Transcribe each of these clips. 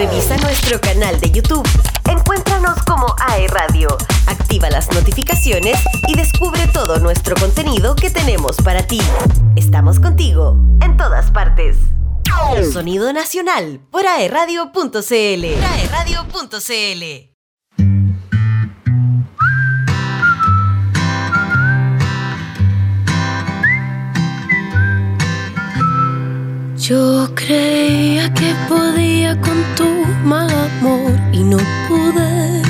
Revisa nuestro canal de YouTube. Encuéntranos como AE Radio. Activa las notificaciones y descubre todo nuestro contenido que tenemos para ti. Estamos contigo en todas partes. Sonido Nacional por aeradio.cl. aeradio.cl. Yo creía que podía con tu mal amor y no pude.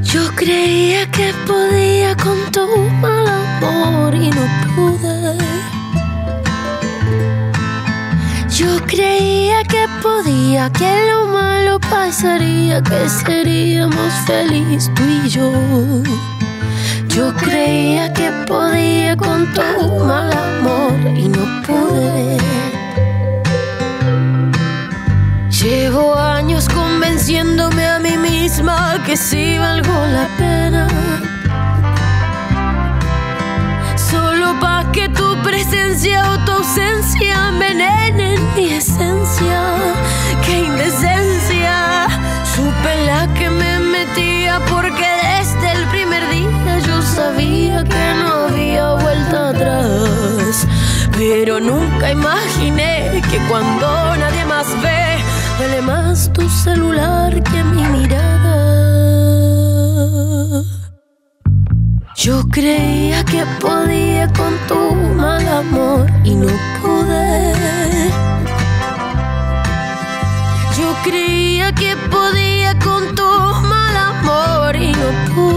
Yo creía que podía con tu mal amor y no pude. Yo creía que podía, que lo malo pasaría, que seríamos felices tú y yo. Yo creía que podía con tu mal amor y no pude. Llevo años convenciéndome a mí misma que sí valgo la pena. Solo pa' que tu presencia o tu ausencia envenenen mi esencia. Nunca imaginé que cuando nadie más ve, vale más tu celular que mi mirada. Yo creía que podía con tu mal amor y no pude. Yo creía que podía con tu mal amor y no pude.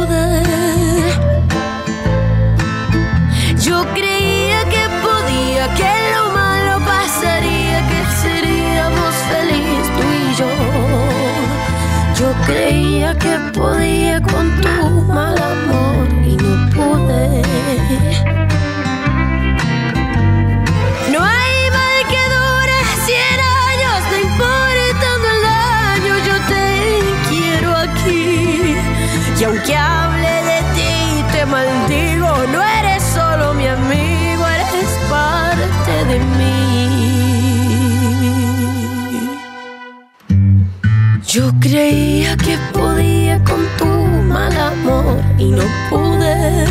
Yo creía que podía con tu mal amor y no pude. Yo creía que podía con tu mal amor y no pude.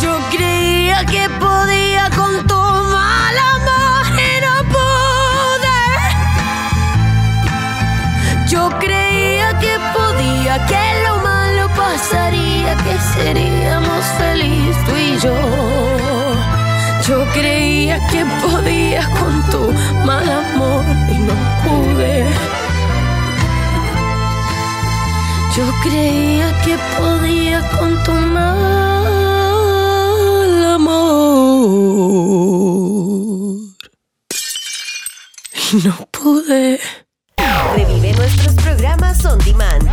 Yo creía que podía con tu mal amor y no pude. Yo creía que podía, que lo malo pasaría, que seríamos felices tú y yo. Yo creía que podía con tu mal amor y no pude. Yo creía que podía con tu mal amor. Y no pude. Revive nuestros programas on demand.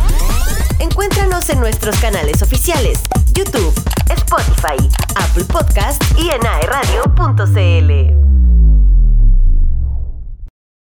Encuéntranos en nuestros canales oficiales, YouTube, Spotify, Apple Podcast y en aeradio.cl.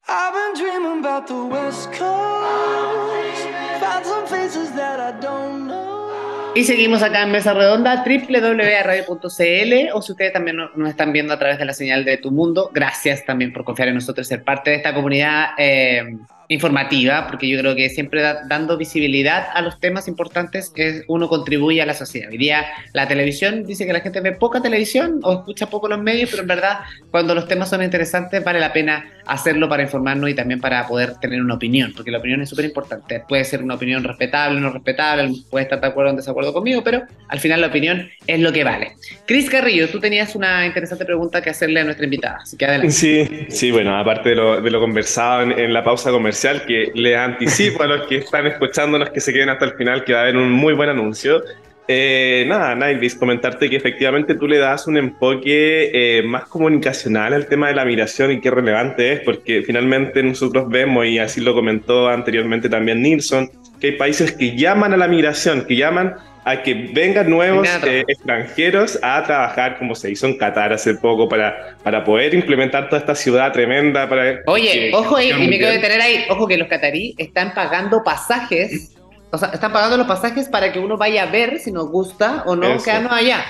I've been dreaming about the West Coast. Found some faces that I don't know. Y seguimos acá en Mesa Redonda, www.radio.cl o si ustedes también nos nos están viendo a través de la señal de Tu Mundo, gracias también por confiar en nosotros y ser parte de esta comunidad eh, informativa, porque yo creo que siempre da- dando visibilidad a los temas importantes es, uno contribuye a la sociedad. Hoy día la televisión dice que la gente ve poca televisión o escucha poco los medios, pero en verdad cuando los temas son interesantes vale la pena hacerlo para informarnos y también para poder tener una opinión, porque la opinión es súper importante. Puede ser una opinión respetable no respetable, puede estar de acuerdo o en desacuerdo conmigo, pero al final la opinión es lo que vale. Cris Carrillo, tú tenías una interesante pregunta que hacerle a nuestra invitada, así que adelante. Sí, sí, bueno, aparte de lo, de lo conversado en, en la pausa comercial, que les anticipo a los que están escuchándonos que se queden hasta el final, que va a haber un muy buen anuncio. Eh, nada, Naivis, comentarte que efectivamente tú le das un enfoque eh, más comunicacional al tema de la migración y qué relevante es, porque finalmente nosotros vemos, y así lo comentó anteriormente también Nilsson, que hay países que llaman a la migración, que llaman a que vengan nuevos eh, extranjeros a trabajar, como se hizo en Qatar hace poco, para, para poder implementar toda esta ciudad tremenda. Para Oye, que- ojo, y, y me quiero detener ahí, ojo que los catarí están pagando pasajes, o sea, están pagando los pasajes para que uno vaya a ver si nos gusta o no Eso. quedarnos allá.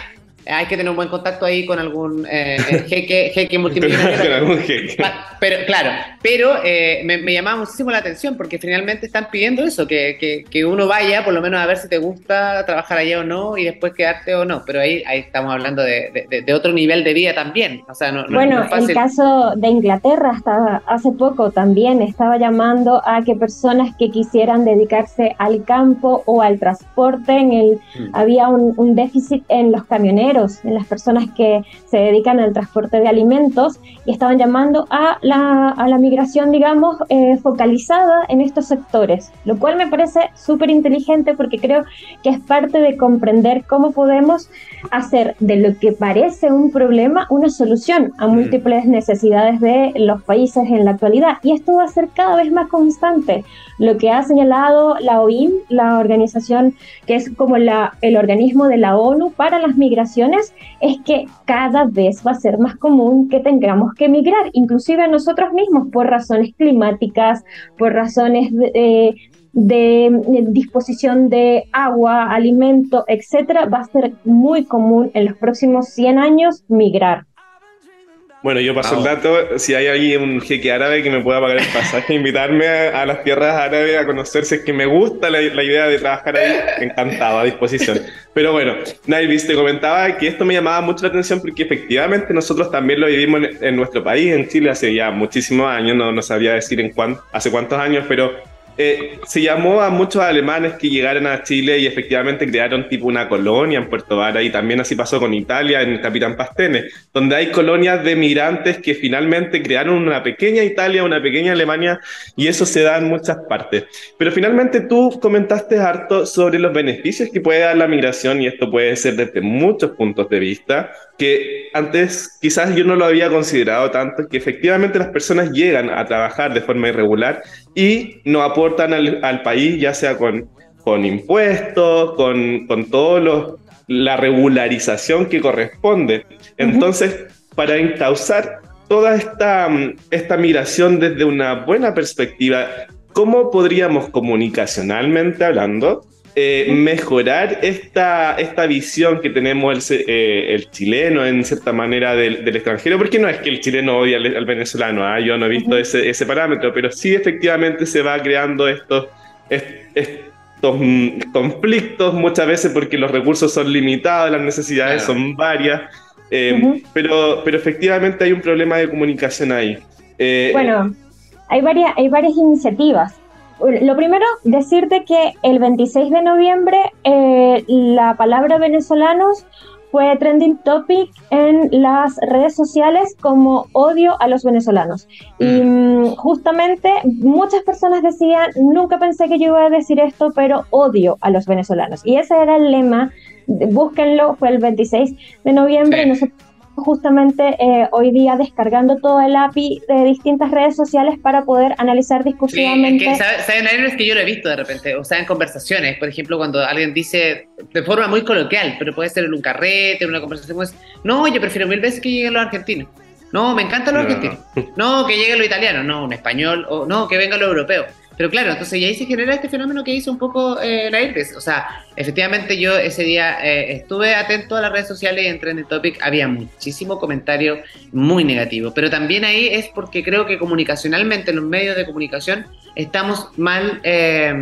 Hay que tener un buen contacto ahí con algún eh, eh, jeque, jeque multimillonario. Con algún jeque. Pa- Pero claro, pero eh, me, me llamaba muchísimo la atención porque finalmente están pidiendo eso, que, que, que uno vaya por lo menos a ver si te gusta trabajar allá o no y después quedarte o no. Pero ahí, ahí estamos hablando de, de- otro nivel de vida también. O sea, no, no- Bueno, no es fácil. el caso de Inglaterra hasta hace poco también estaba llamando a que personas que quisieran dedicarse al campo o al transporte, en el, Mm. había un, un déficit en los camioneros, en las personas que se dedican al transporte de alimentos y estaban llamando a la, a la migración, digamos, eh, focalizada en estos sectores, lo cual me parece súper inteligente porque creo que es parte de comprender cómo podemos hacer de lo que parece un problema una solución a múltiples necesidades de los países en la actualidad. Y esto va a ser cada vez más constante. Lo que ha señalado la OIM, la organización que es como la, el organismo de la ONU para las migraciones, es que cada vez va a ser más común que tengamos que migrar, inclusive nosotros mismos, por razones climáticas, por razones de, eh, de disposición de agua, alimento, etcétera, va a ser muy común en los próximos 100 años migrar. Bueno, yo paso Wow. el dato, si hay alguien, un jeque árabe que me pueda pagar el pasaje, invitarme a, a las tierras árabes a conocer, si es que me gusta la, la idea de trabajar ahí, encantado, a disposición. Pero bueno, Naivis, te comentaba que esto me llamaba mucho la atención porque efectivamente nosotros también lo vivimos en, nuestro país, en Chile, hace ya muchísimos años, no, no sabría decir en cuán, hace cuántos años, pero eh, se llamó a muchos alemanes que llegaron a Chile y efectivamente crearon tipo una colonia en Puerto Vara y también así pasó con Italia en el Capitán Pastene, donde hay colonias de migrantes que finalmente crearon una pequeña Italia, una pequeña Alemania y eso se da en muchas partes. Pero finalmente tú comentaste harto sobre los beneficios que puede dar la migración y esto puede ser desde muchos puntos de vista que antes quizás yo no lo había considerado tanto, que efectivamente las personas llegan a trabajar de forma irregular y no aportan al, al país, ya sea con, con impuestos, con, con todo lo, la regularización que corresponde. Entonces, para encauzar toda esta, esta migración desde una buena perspectiva, ¿cómo podríamos comunicacionalmente hablando eh, mejorar esta, esta visión que tenemos el, se- eh, el chileno en cierta manera del, del extranjero, porque no es que el chileno odie al, al venezolano, ¿ah? yo no he visto ese, ese parámetro, pero sí efectivamente se va creando estos, est- estos mm, conflictos muchas veces porque los recursos son limitados, las necesidades Claro. son varias, eh, pero, pero efectivamente hay un problema de comunicación ahí. Eh, Bueno, hay varias, hay varias iniciativas. Lo primero, decirte que el 26 de noviembre eh, la palabra venezolanos fue trending topic en las redes sociales como odio a los venezolanos. Y mm, justamente muchas personas decían, nunca pensé que yo iba a decir esto, pero odio a los venezolanos. Y ese era el lema, búsquenlo, fue el 26 de noviembre. Sí. nosotros justamente eh, hoy día descargando todo el API de distintas redes sociales para poder analizar Sí, es discursivamente. que, ¿sabe- ¿saben? Hay veces que yo lo he visto de repente, o sea, en conversaciones, por ejemplo, cuando alguien dice de forma muy coloquial, pero puede ser en un carrete, en una conversación, pues, no, yo prefiero mil veces que lleguen los argentinos. No, me encantan los No. argentinos. No, que llegue lo italiano, no, un español, o no, que venga lo europeo. Pero claro, entonces y ahí se genera este fenómeno que hizo un poco eh, la Iris. O sea, efectivamente yo ese día eh, estuve atento a las redes sociales y en Trending Topic había muchísimo comentario muy negativo. Pero también ahí es porque creo que comunicacionalmente en los medios de comunicación estamos mal eh,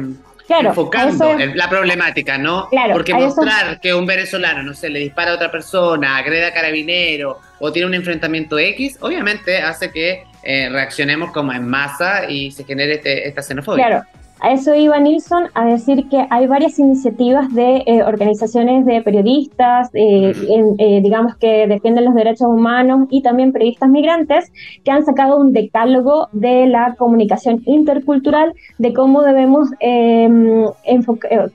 claro, enfocando eso- la problemática, ¿no? Claro, Porque eso- mostrar que un venezolano, no sé, le dispara a otra persona, agrede a carabinero o tiene un enfrentamiento X, obviamente hace que eh, reaccionemos como en masa y se genere este- esta xenofobia. Claro, a eso iba Nilsson a decir que hay varias iniciativas de eh, organizaciones de periodistas, eh, en- eh, digamos que defienden los derechos humanos y también periodistas migrantes que han sacado un decálogo de la comunicación intercultural de cómo debemos eh,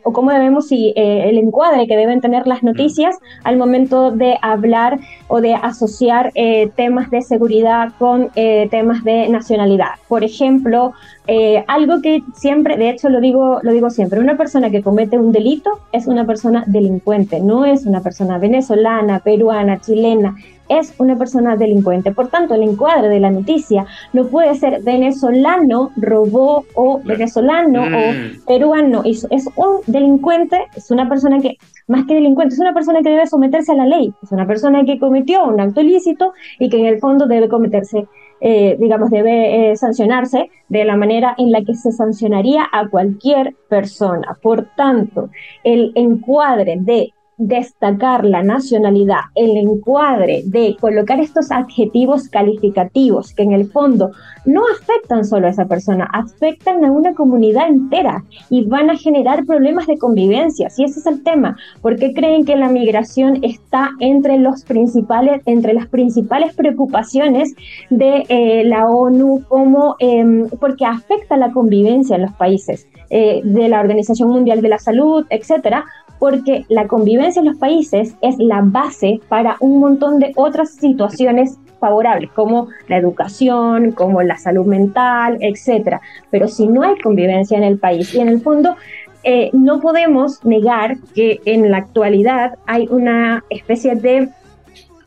o cómo debemos si el encuadre que deben tener las noticias al momento de hablar o de asociar temas de seguridad con temas de nacionalidad. Por ejemplo, eh, algo que siempre de hecho lo digo, lo digo siempre, una persona que comete un delito es una persona delincuente, no es una persona venezolana, peruana, chilena, es una persona delincuente. Por tanto, el encuadre de la noticia no puede ser venezolano robó o venezolano o mm. peruano. Es, es un delincuente, es una persona que, más que delincuente, es una persona que debe someterse a la ley. Es una persona que cometió un acto ilícito y que en el fondo debe cometerse eh, digamos, debe eh, sancionarse de la manera en la que se sancionaría a cualquier persona. Por tanto, el encuadre de destacar la nacionalidad, el encuadre de colocar estos adjetivos calificativos que en el fondo no afectan solo a esa persona, afectan a una comunidad entera y van a generar problemas de convivencia. Si ese es el tema, ¿por qué creen que la migración está entre los principales, entre las principales preocupaciones de eh, la ONU como em, porque afecta la convivencia en los países? Eh, de la Organización Mundial de la Salud, etcétera, porque la convivencia en los países es la base para un montón de otras situaciones favorables, como la educación, como la salud mental, etcétera. Pero si no hay convivencia en el país y en el fondo eh, no podemos negar que en la actualidad hay una especie de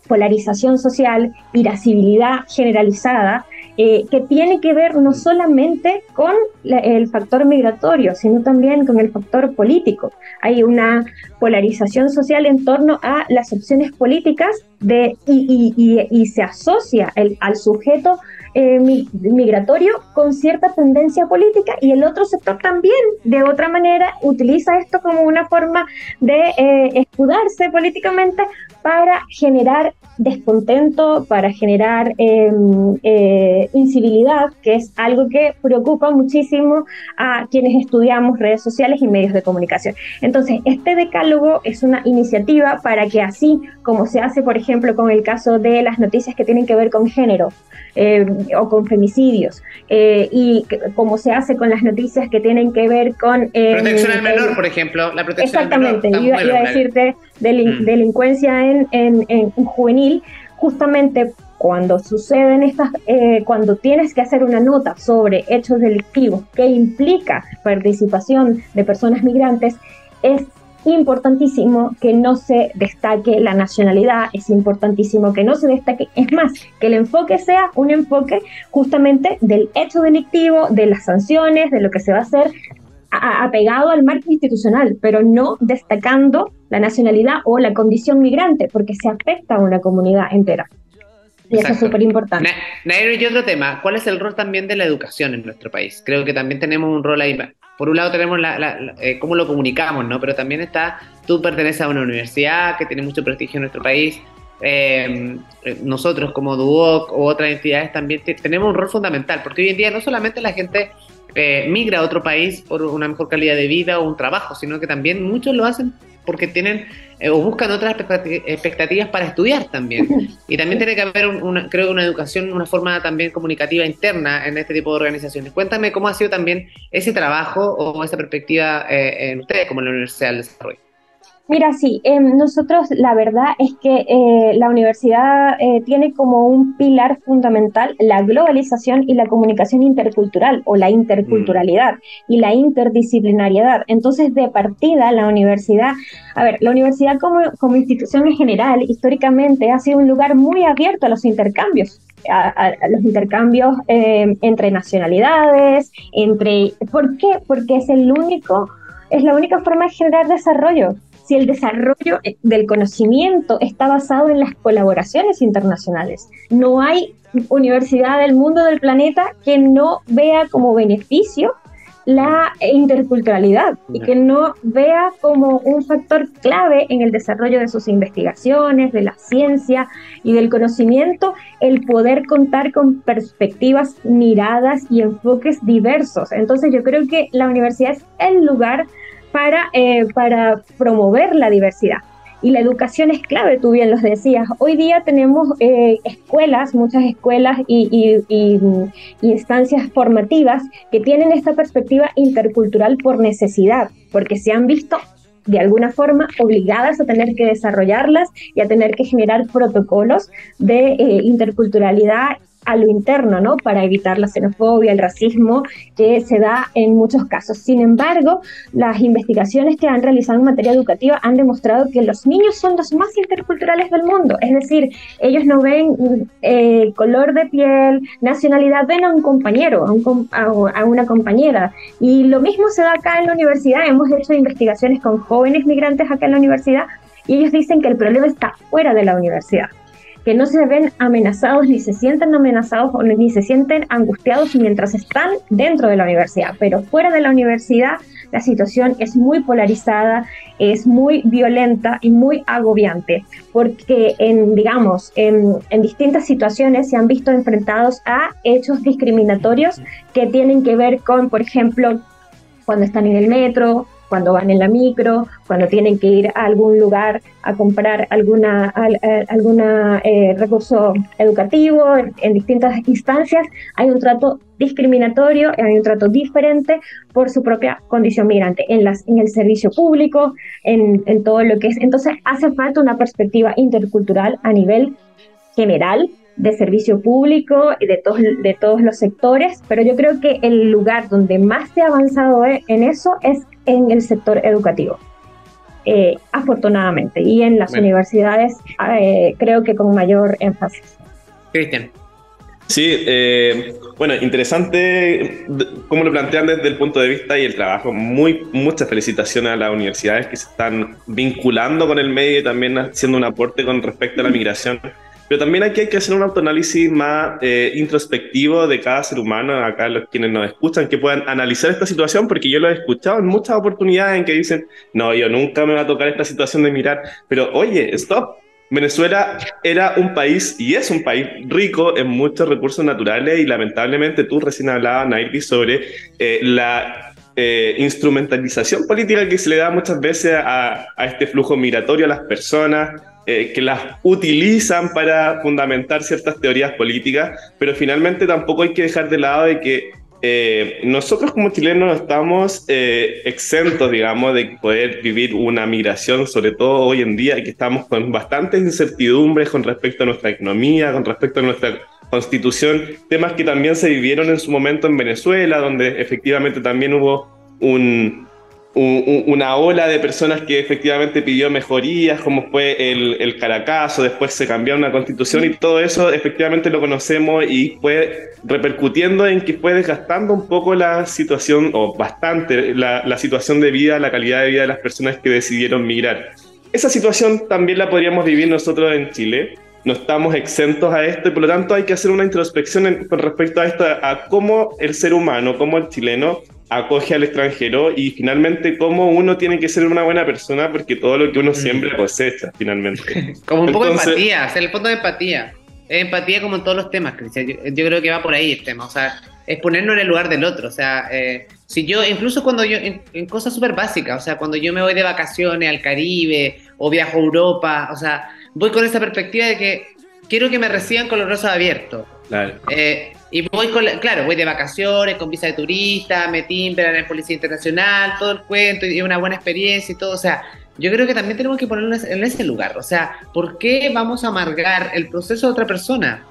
polarización social, irascibilidad generalizada, eh, que tiene que ver no solamente con el factor migratorio, sino también con el factor político. Hay una polarización social en torno a las opciones políticas de, y, se asocia al sujeto eh, migratorio con cierta tendencia política y el otro sector también, de otra manera, utiliza esto como una forma de eh, escudarse políticamente para generar descontento, para generar em, eh, incivilidad, que es algo que preocupa muchísimo a quienes estudiamos redes sociales y medios de comunicación. Entonces, este decálogo es una iniciativa para que así como se hace, por ejemplo, con el caso de las noticias que tienen que ver con género, eh, o con femicidios, eh, y como se hace con las noticias que tienen que ver con... Eh, protección al menor, por ejemplo, la protección Exactamente, al menor, iba, a decirte mm. delincuencia en, en, juvenil, justamente cuando suceden estas, cuando tienes que hacer una nota sobre hechos delictivos que implica participación de personas migrantes, es importantísimo que no se destaque la nacionalidad, es importantísimo que no se destaque, es más, que el enfoque sea un enfoque justamente del hecho delictivo, de las sanciones, de lo que se va a hacer apegado al marco institucional, pero no destacando la nacionalidad o la condición migrante, porque se afecta a una comunidad entera. Y eso es súper importante. Nairo, y otro tema, ¿cuál es el rol también de la educación en nuestro país? Creo que también tenemos un rol ahí por un lado tenemos la, eh, cómo lo comunicamos, ¿no? Pero también está, tú perteneces a una universidad que tiene mucho prestigio en nuestro país. Em, eh, nosotros como Duoc u otras entidades también tenemos un rol fundamental, porque hoy en día no solamente la gente eh, migra a otro país por una mejor calidad de vida o un trabajo, sino que también muchos lo hacen porque tienen eh, o buscan otras expectativas para estudiar también. Y también tiene que haber, una, creo, una educación, una forma también comunicativa interna en este tipo de organizaciones. Cuéntame cómo ha sido también ese trabajo o esa perspectiva eh, en ustedes como en la Universidad del Desarrollo. Mira, sí, em, nosotros la verdad es que eh, la universidad eh, tiene como un pilar fundamental la globalización y la comunicación intercultural o la interculturalidad y la interdisciplinariedad. Entonces, de partida, la universidad, a ver, la universidad como, como institución en general, históricamente, ha sido un lugar muy abierto a los intercambios. A, los intercambios em, entre nacionalidades, entre... ¿Por qué? Porque es el único, es la única forma de generar desarrollo si el desarrollo eh, del conocimiento está basado en las colaboraciones internacionales. No hay universidad del mundo del planeta que no vea como beneficio la interculturalidad y que no vea como un factor clave en el desarrollo de sus investigaciones, de la ciencia y del conocimiento, el poder contar con perspectivas, miradas y enfoques diversos. Entonces yo creo que la universidad es el lugar para, eh, para promover la diversidad. Y la educación es clave, tú bien los decías. Hoy día tenemos eh, escuelas, muchas escuelas y, instancias formativas que tienen esta perspectiva intercultural por necesidad, porque se han visto de alguna forma obligadas a tener que desarrollarlas y a tener que generar protocolos de eh, interculturalidad a lo interno, ¿no? Para evitar la xenofobia, el racismo que se da en muchos casos. Sin embargo, las investigaciones que han realizado en materia educativa han demostrado que los niños son los más interculturales del mundo. Es decir, ellos no ven eh, color de piel, nacionalidad, ven a un compañero, a, a una compañera. Y lo mismo se da acá en la universidad. Hemos hecho investigaciones con jóvenes migrantes acá en la universidad y ellos dicen que el problema está fuera de la universidad que no se ven amenazados ni se sienten amenazados ni se sienten angustiados mientras están dentro de la universidad, pero fuera de la universidad la situación es muy polarizada, es muy violenta y muy agobiante, porque en, digamos, en, en distintas situaciones se han visto enfrentados a hechos discriminatorios que tienen que ver con, por ejemplo, cuando están en el metro, cuando van en la micro, cuando tienen que ir a algún lugar a comprar alguna, alguna eh, recurso educativo, en, distintas instancias, hay un trato discriminatorio, hay un trato diferente por su propia condición migrante, en, las, en el servicio público, en, en todo lo que es. Entonces hace falta una perspectiva intercultural a nivel general de servicio público y de todos, de todos los sectores, pero yo creo que el lugar donde más se ha avanzado e, en eso es en el sector educativo. Eh, afortunadamente, y en las universidades eh, creo que con mayor énfasis. Cristian. Sí, eh, bueno, interesante cómo lo plantean desde el punto de vista y el trabajo. Muy, muchas felicitaciones a las universidades que se están vinculando con el medio y también haciendo un aporte con respecto a la migración pero también aquí hay que hacer un autoanálisis más eh, introspectivo de cada ser humano, acá los quienes nos escuchan, que puedan analizar esta situación, porque yo lo he escuchado en muchas oportunidades en que dicen, no, yo nunca me va a tocar esta situación de mirar, pero oye, stop, Venezuela era un país y es un país rico en muchos recursos naturales y lamentablemente tú recién hablabas, Nairi, sobre eh, la eh, instrumentalización política que se le da muchas veces a, a, este flujo migratorio a las personas, eh, que las utilizan para fundamentar ciertas teorías políticas, pero finalmente tampoco hay que dejar de lado de que eh, nosotros como chilenos estamos eh, exentos, digamos, de poder vivir una migración, sobre todo hoy en día, que estamos con bastantes incertidumbres con respecto a nuestra economía, con respecto a nuestra constitución, temas que también se vivieron en su momento en Venezuela, donde efectivamente también hubo un, una ola de personas que efectivamente pidió mejorías, como fue el, el Caracazo, después se cambió una constitución y todo eso efectivamente lo conocemos y fue repercutiendo en que fue desgastando un poco la situación, o bastante, la, la situación de vida, la calidad de vida de las personas que decidieron migrar. Esa situación también la podríamos vivir nosotros en Chile. No estamos exentos a esto y por lo tanto hay que hacer una introspección con respecto a esto, a cómo el ser humano, cómo el chileno acoge al extranjero y finalmente cómo uno tiene que ser una buena persona porque todo lo que uno siembra cosecha finalmente. como un poco de empatía, o sea, el fondo de empatía. empatía como en todos los temas, Cristian. Yo, creo que va por ahí el tema, o sea, es ponernos en el lugar del otro, o sea, eh, si yo, incluso cuando yo, en, cosas súper básicas, o sea, cuando yo me voy de vacaciones al Caribe o viajo a Europa, o sea, voy con esa perspectiva de que quiero que me reciban con los rosas abiertos. Claro. Eh, y voy con, claro, voy de vacaciones, con visa de turista, me timbran en Policía Internacional, todo el cuento, y una buena experiencia y todo. O sea, yo creo que también tenemos que ponernos en ese lugar. O sea, ¿por qué vamos a amargar el proceso de otra persona?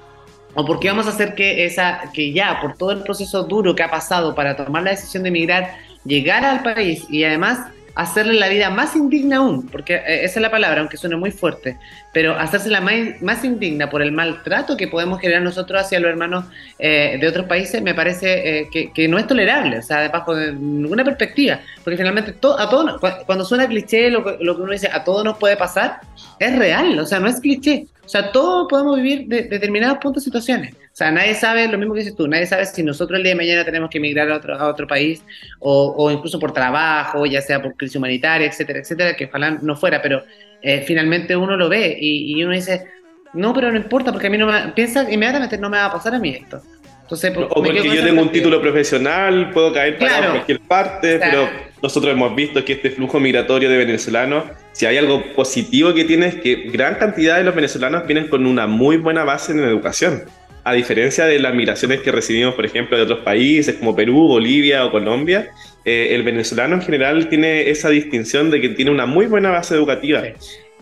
¿O por qué vamos a hacer que esa, que ya, por todo el proceso duro que ha pasado para tomar la decisión de emigrar, llegar al país y además hacerle la vida más indigna aún, porque eh, esa es la palabra, aunque suene muy fuerte, pero hacérsela más, más indigna por el maltrato que podemos generar nosotros hacia los hermanos eh, de otros países, me parece eh, que, no es tolerable, o sea, bajo ninguna perspectiva, porque finalmente todo, a todos, cuando suena cliché lo, lo, que uno dice, a todos nos puede pasar, es real, o sea, no es cliché, o sea, todos podemos vivir de, determinados puntos situaciones. O sea, nadie sabe, lo mismo que dices tú, nadie sabe si nosotros el día de mañana tenemos que emigrar a otro, a otro país o, o incluso por trabajo, ya sea por crisis humanitaria, etcétera, etcétera, que ojalá no fuera, pero eh, finalmente uno lo ve y, y, uno dice, no, pero no importa, porque a mí no me, piensa inmediatamente no me va a pasar a mí esto. Entonces, o porque yo tengo un título profesional, puedo caer para cualquier parte, pero nosotros hemos visto que este flujo migratorio de venezolanos, si hay algo positivo que tiene es que gran cantidad de los venezolanos vienen con una muy buena base en educación. A diferencia de las migraciones que recibimos, por ejemplo, de otros países como Perú, Bolivia o Colombia, eh, el venezolano en general tiene esa distinción de que tiene una muy buena base educativa.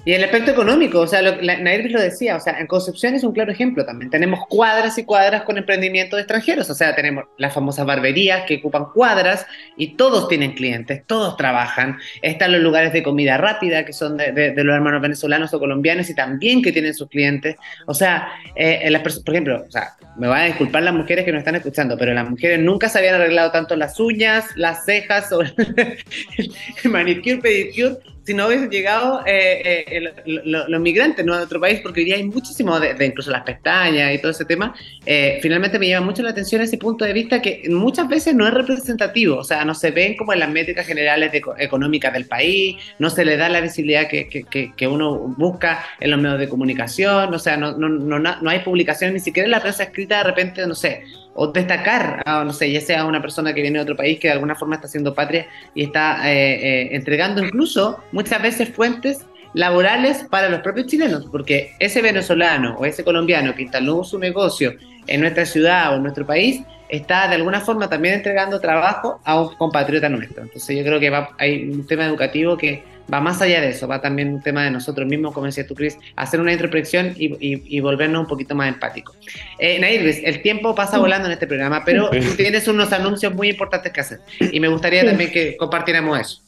Y el aspecto económico, o sea, lo, lo decía, o sea, en Concepción es un claro ejemplo también. Tenemos cuadras y cuadras con emprendimientos extranjeros, o sea, tenemos las famosas barberías que ocupan cuadras y todos tienen clientes, todos trabajan. Están los lugares de comida rápida que son de, los hermanos venezolanos o colombianos y también que tienen sus clientes. O sea, eh, las por ejemplo, o sea, me van a disculpar las mujeres que nos están escuchando, pero las mujeres nunca se habían arreglado tanto las uñas, las cejas o el manicure, pedicure si no hubiesen llegado eh, eh, los migrantes ¿no? a otro país, porque hoy día hay muchísimo de, incluso las pestañas y todo ese tema, eh, finalmente me llama mucho la atención ese punto de vista que muchas veces no es representativo, o sea, no se ven como en las métricas generales económicas del país, no se le da la visibilidad que, que, uno busca en los medios de comunicación, o sea, no, no, no, no hay publicaciones, ni siquiera en la prensa escrita de repente, no sé, o destacar, no sé, ya sea una persona que viene de otro país que de alguna forma está haciendo patria y está eh, eh, entregando incluso muchas veces fuentes laborales para los propios chilenos, porque ese venezolano o ese colombiano que instaló su negocio en nuestra ciudad o en nuestro país está de alguna forma también entregando trabajo a un compatriota nuestro. Entonces yo creo que va, hay un tema educativo que va más allá de eso, va también un tema de nosotros mismos, como decías tú, Cris, hacer una introspección y, volvernos un poquito más empáticos. Eh, Nair, el tiempo pasa volando en este programa, pero tienes unos anuncios muy importantes que hacer y me gustaría también que compartiéramos eso.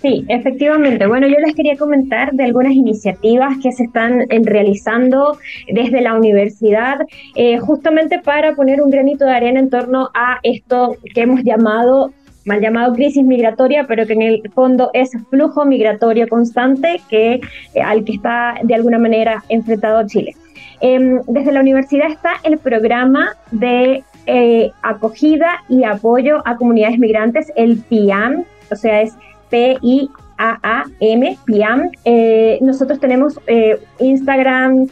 Sí, efectivamente. Bueno, yo les quería comentar de algunas iniciativas que se están eh, realizando desde la universidad, eh, justamente para poner un granito de arena en torno a esto que hemos llamado mal llamado crisis migratoria, pero que en el fondo es flujo migratorio constante que, eh, al que está de alguna manera enfrentado Chile. Em, desde la universidad está el programa de eh, acogida y apoyo a comunidades migrantes, el PIAM, o sea, es P-I-A-A-M, PIAM. Eh, nosotros tenemos Instagram,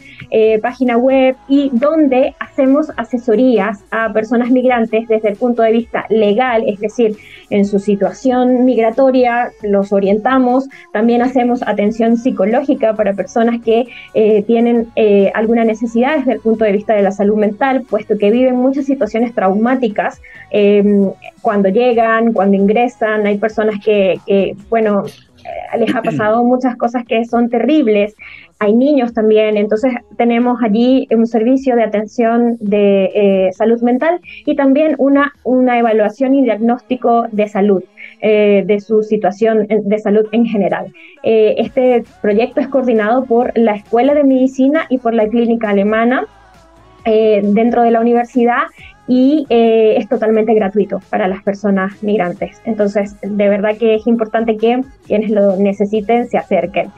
página web y donde hacemos asesorías a personas migrantes desde el punto de vista legal, es decir, en su situación migratoria, los orientamos, también hacemos atención psicológica para personas que eh, tienen eh, alguna necesidad desde el punto de vista de la salud mental, puesto que viven muchas situaciones traumáticas cuando llegan, cuando ingresan, hay personas que, que bueno, eh, les ha pasado muchas cosas que son terribles, hay niños también, entonces tenemos allí un servicio de atención de eh, salud mental y también una, una evaluación y diagnóstico de salud, eh, de su situación de salud en general. Eh, este proyecto es coordinado por la Escuela de Medicina y por la Clínica Alemana dentro de la universidad y es totalmente gratuito para las personas migrantes. Entonces, de verdad que es importante que quienes lo necesiten se acerquen.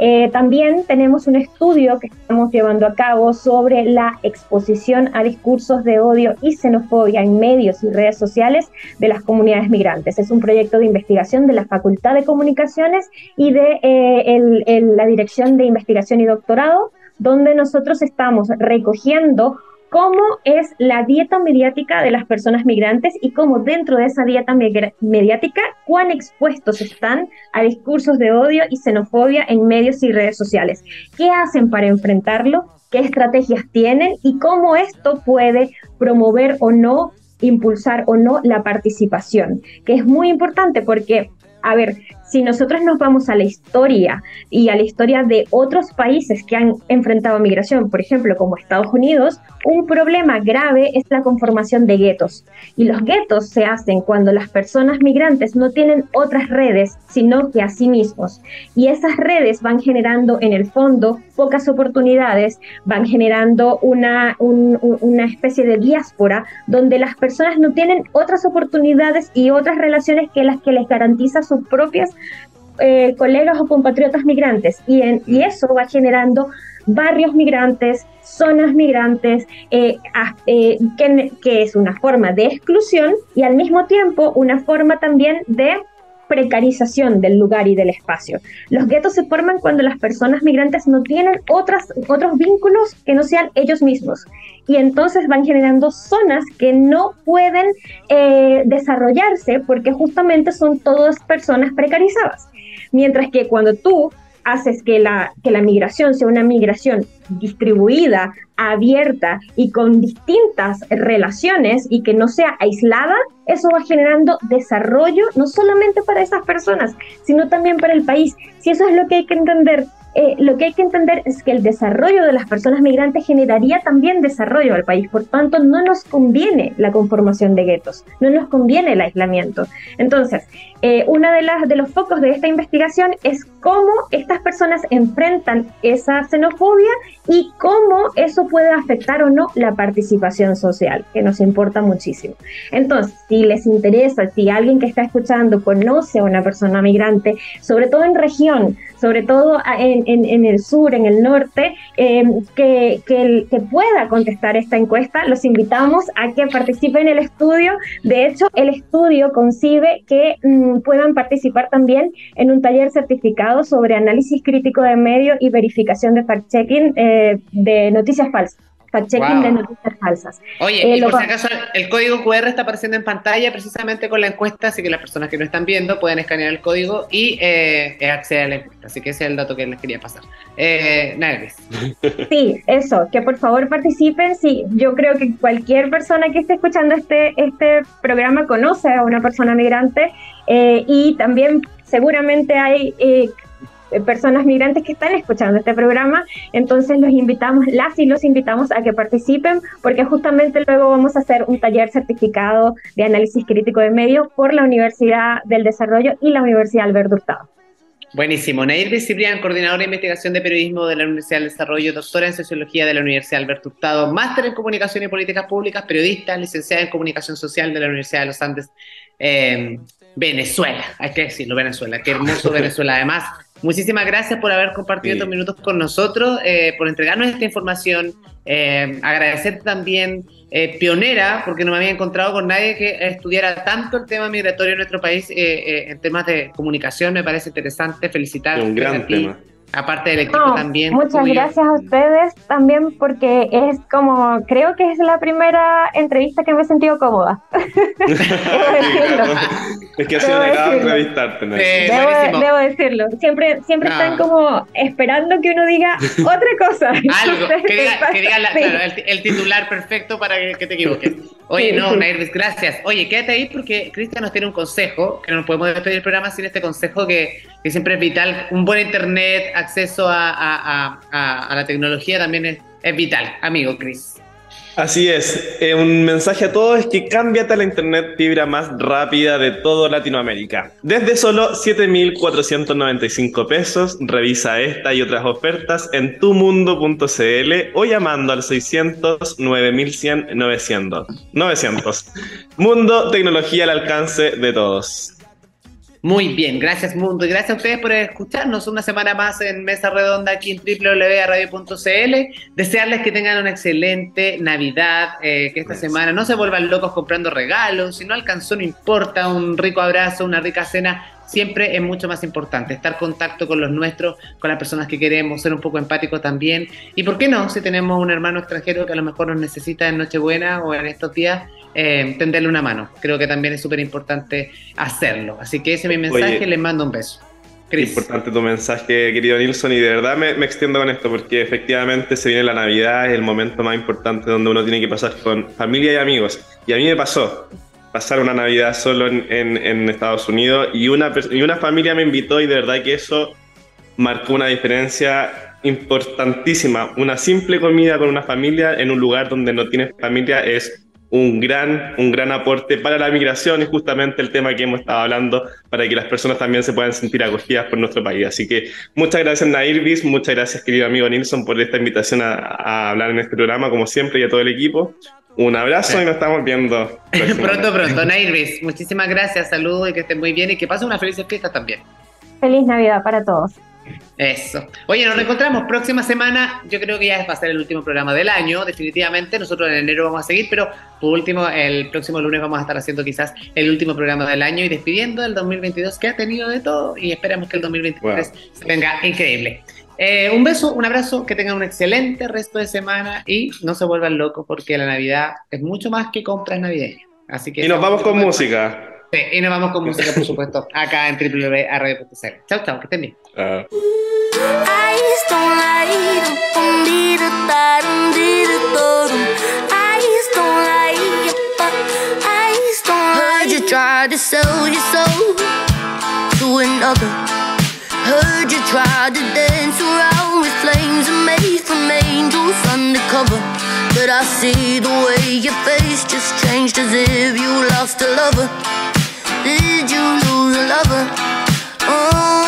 Eh, también tenemos un estudio que estamos llevando a cabo sobre la exposición a discursos de odio y xenofobia en medios y redes sociales de las comunidades migrantes. Es un proyecto de investigación de la Facultad de Comunicaciones y de eh, la Dirección de Investigación y Doctorado, donde nosotros estamos recogiendo cómo es la dieta mediática de las personas migrantes y cómo dentro de esa dieta mediática, cuán expuestos están a discursos de odio y xenofobia en medios y redes sociales. ¿Qué hacen para enfrentarlo? ¿Qué estrategias tienen? Y cómo esto puede promover o no, impulsar o no la participación, que es muy importante porque a ver, si nosotros nos vamos a la historia y a la historia de otros países que han enfrentado migración, por ejemplo, como Estados Unidos, un problema grave es la conformación de guetos. Y los guetos se hacen cuando las personas migrantes no tienen otras redes, sino que a sí mismos. Y esas redes van generando en el fondo pocas oportunidades, van generando una, una especie de diáspora donde las personas no tienen otras oportunidades y otras relaciones que las que les garantiza sus propias eh, colegas o compatriotas migrantes. Y, en, y eso va generando barrios migrantes, zonas migrantes, eh, eh, que, que, es una forma de exclusión y al mismo tiempo una forma también de precarización del lugar y del espacio. Los guetos se forman cuando las personas migrantes no tienen otras, otros vínculos que no sean ellos mismos. Y entonces van generando zonas que no pueden desarrollarse porque justamente son todas personas precarizadas. Mientras que cuando tú haces que la, que la migración sea una migración distribuida, abierta y con distintas relaciones y que no sea aislada, eso va generando desarrollo no solamente para esas personas, sino también para el país. Si eso es lo que hay que entender, eh, lo que hay que entender es que el desarrollo de las personas migrantes generaría también desarrollo al país. Por tanto, no nos conviene la conformación de guetos, no nos conviene el aislamiento. Entonces, eh, uno de, las, de los focos de esta investigación es cómo estas personas enfrentan esa xenofobia y cómo eso puede afectar o no la participación social, que nos importa muchísimo. Entonces, si les interesa, si alguien que está escuchando conoce a una persona migrante, sobre todo en región, sobre todo en, el sur, en el norte, eh, que, que, pueda contestar esta encuesta, los invitamos a que participen en el estudio. De hecho, el estudio concibe que mm, puedan participar también en un taller certificado sobre análisis crítico de medios y verificación de fact-checking eh, de noticias falsas fact-checking de noticias falsas. Oye, eh, y por si acaso, el código QR está apareciendo en pantalla precisamente con la encuesta, así que las personas que no están viendo pueden escanear el código y eh, acceder a la encuesta. Así que ese es el dato que les quería pasar. Eh, Nervis. Sí, eso, que por favor participen. Sí, yo creo que cualquier persona que esté escuchando este, este programa conoce a una persona migrante eh, y también seguramente hay eh, personas migrantes que están escuchando este programa. Entonces los invitamos, las y los invitamos a que participen porque justamente luego vamos a hacer un taller certificado de análisis crítico de medios por la Universidad del Desarrollo y la Universidad Albert Hurtado. Buenísimo. Nair Ciprián, coordinadora de investigación de periodismo de la Universidad del Desarrollo, doctora en sociología de la Universidad Albert Hurtado, máster en comunicación y políticas públicas, periodista, licenciada en comunicación social de la Universidad de los Andes. Eh, Venezuela, hay que decirlo, Venezuela. Qué hermoso Venezuela. Además, Muchísimas gracias por haber compartido estos minutos con nosotros, eh, por entregarnos esta información. Eh, agradecerte también, eh, pionera, porque no me había encontrado con nadie que estudiara tanto el tema migratorio en nuestro país en temas de comunicación. Me parece interesante. Felicitarte. Un gran tema aparte del equipo también. Muchas gracias a ustedes también porque es como, creo que es la primera entrevista que me he sentido cómoda. es que ha sido legal entrevistarte. debo, decirlo. Siempre, siempre están como esperando que uno diga otra cosa. Algo, que diga, el, titular perfecto para que, te equivoques. Oye, no, Nairvis, gracias. Oye, quédate ahí porque Cristian nos tiene un consejo, que no podemos despedir el programa sin este consejo que, que siempre es vital. Un buen internet, acceso a, la tecnología también es, vital, amigo Chris. Así es, eh, un mensaje a todos es que cámbiate a la internet fibra más rápida de toda Latinoamérica. Desde solo 7.495 pesos, revisa esta y otras ofertas en tumundo.cl o llamando al 600 9100 900. 900. Mundo, tecnología al alcance de todos. Muy bien, gracias Mundo. Y gracias a ustedes por escucharnos una semana más en Mesa Redonda aquí en www.radio.cl. Desearles que tengan una excelente Navidad, eh, que esta semana no se vuelvan locos comprando regalos, si no alcanzó no importa, un rico abrazo, una rica cena, siempre es mucho más importante estar en contacto con los nuestros, con las personas que queremos, ser un poco empáticos también. Y por qué no, si tenemos un hermano extranjero que a lo mejor nos necesita en Nochebuena o en estos días, eh, tenderle una mano. Creo que también es súper importante hacerlo. Así que ese es mi mensaje, les mando un beso. Importante tu mensaje, querido Nilsson, y de verdad me, extiendo con esto porque efectivamente se viene la Navidad, es el momento más importante donde uno tiene que pasar con familia y amigos. Y a mí me pasó pasar una Navidad solo en, Estados Unidos y una, y una familia me invitó y de verdad que eso marcó una diferencia importantísima. Una simple comida con una familia en un lugar donde no tienes familia es un gran, un gran aporte para la migración y justamente el tema que hemos estado hablando para que las personas también se puedan sentir acogidas por nuestro país. Así que muchas gracias Nairvis, muchas gracias querido amigo Nilsson por esta invitación a, hablar en este programa como siempre y a todo el equipo. Un abrazo y nos estamos viendo. pronto, pronto, Nairvis. Muchísimas gracias, saludos y que estén muy bien y que pasen una feliz fiesta también. Feliz Navidad para todos. Eso. Oye, nos reencontramos próxima semana. Yo creo que ya va a ser el último programa del año, definitivamente. Nosotros en enero vamos a seguir, pero por último, el próximo lunes vamos a estar haciendo quizás el último programa del año y despidiendo el 2022 que ha tenido de todo y esperamos que el 2023 venga increíble. Eh, un beso, un abrazo, que tengan un excelente resto de semana y no se vuelvan locos porque la Navidad es mucho más que compras navideñas. Así que y nos vamos con música. Sí, y nos vamos con música, por supuesto, acá en www.radio.cl. Chao, chao, que estén bien. Uh. Try to sell your soul to another heard you try to dance around with flames made from angels undercover. But I see the way your face just changed as if you lost a lover. Did you lose a lover? Oh.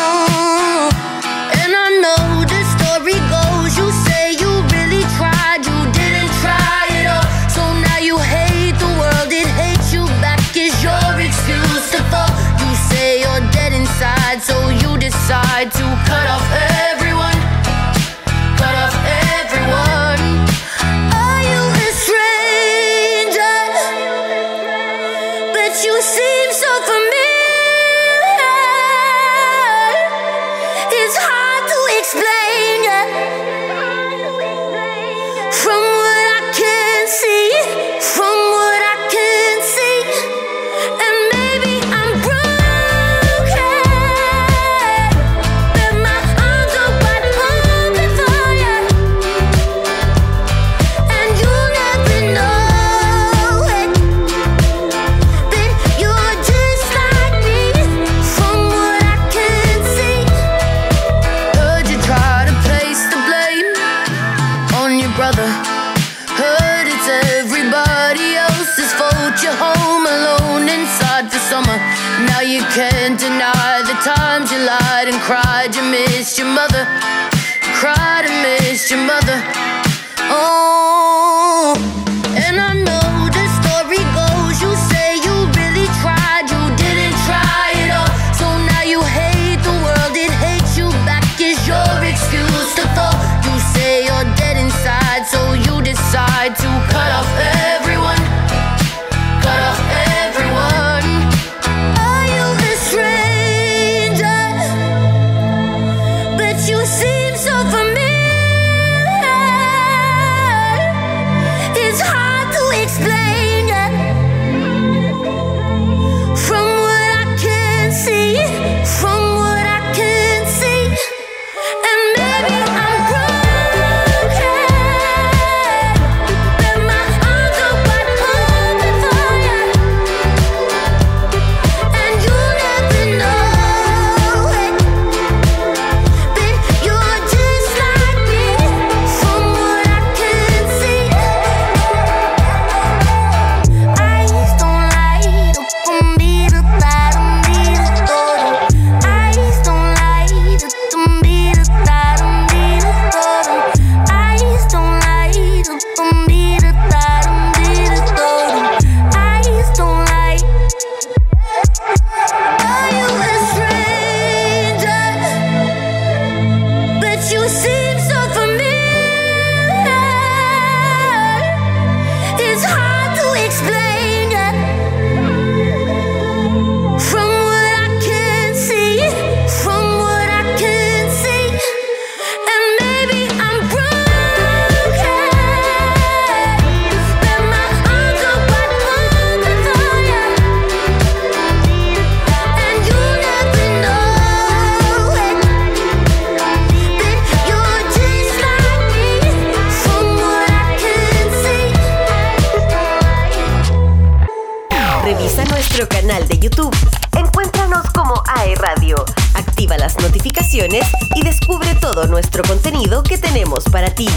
que tenemos para ti.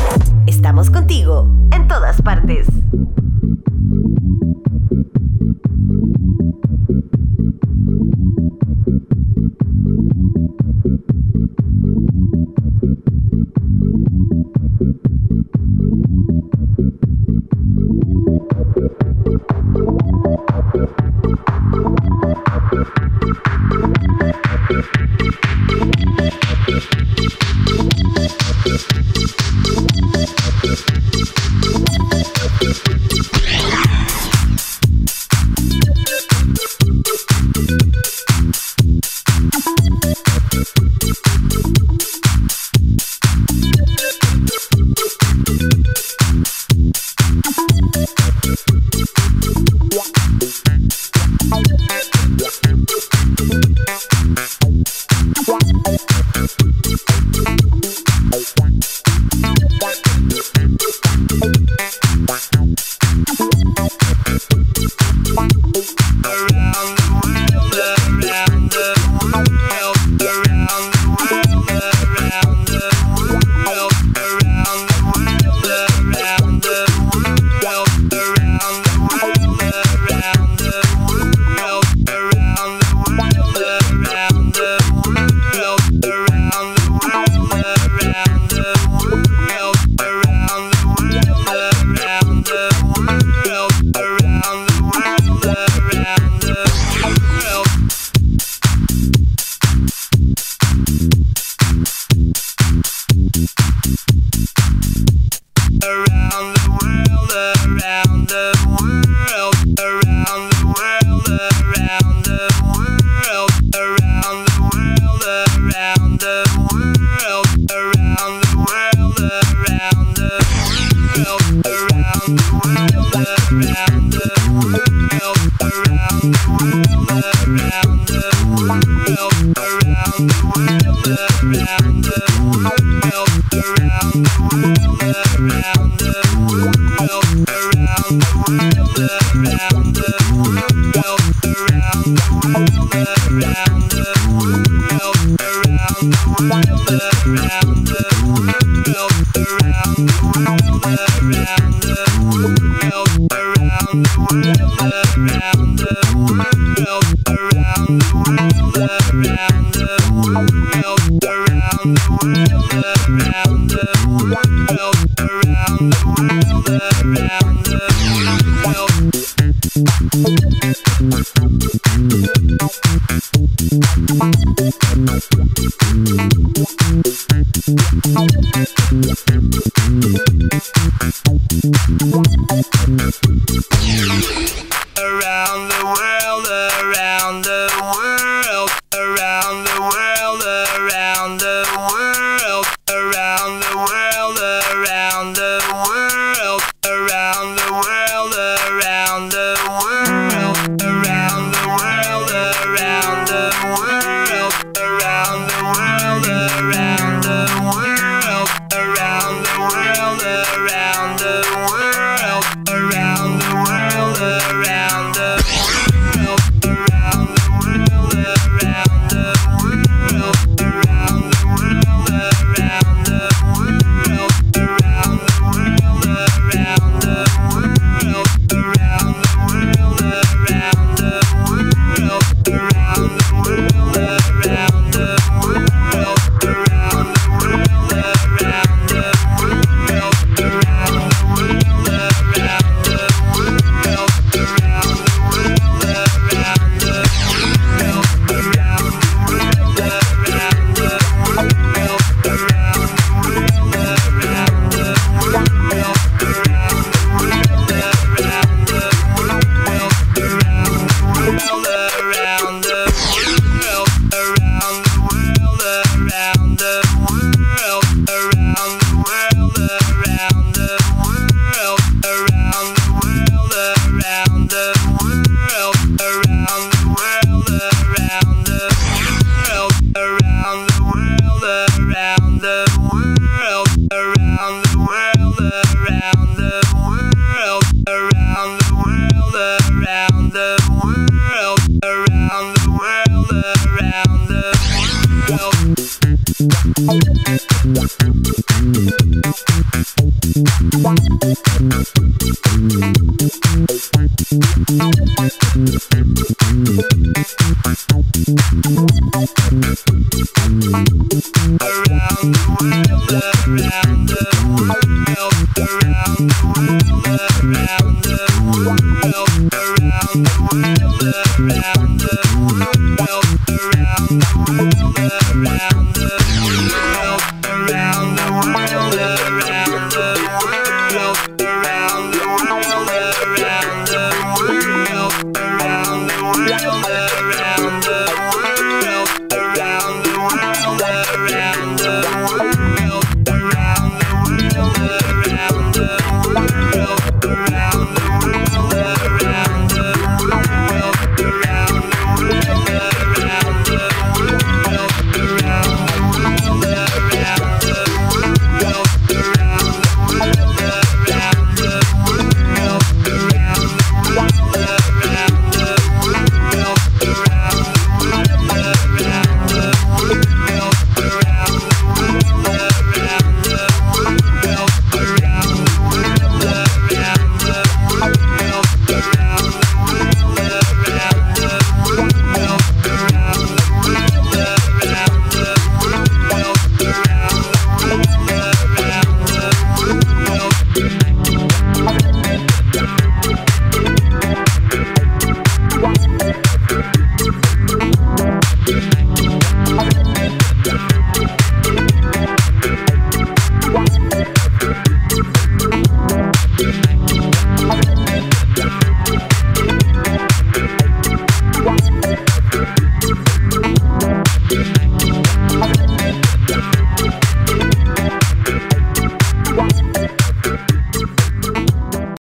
Estamos contigo en todas partes.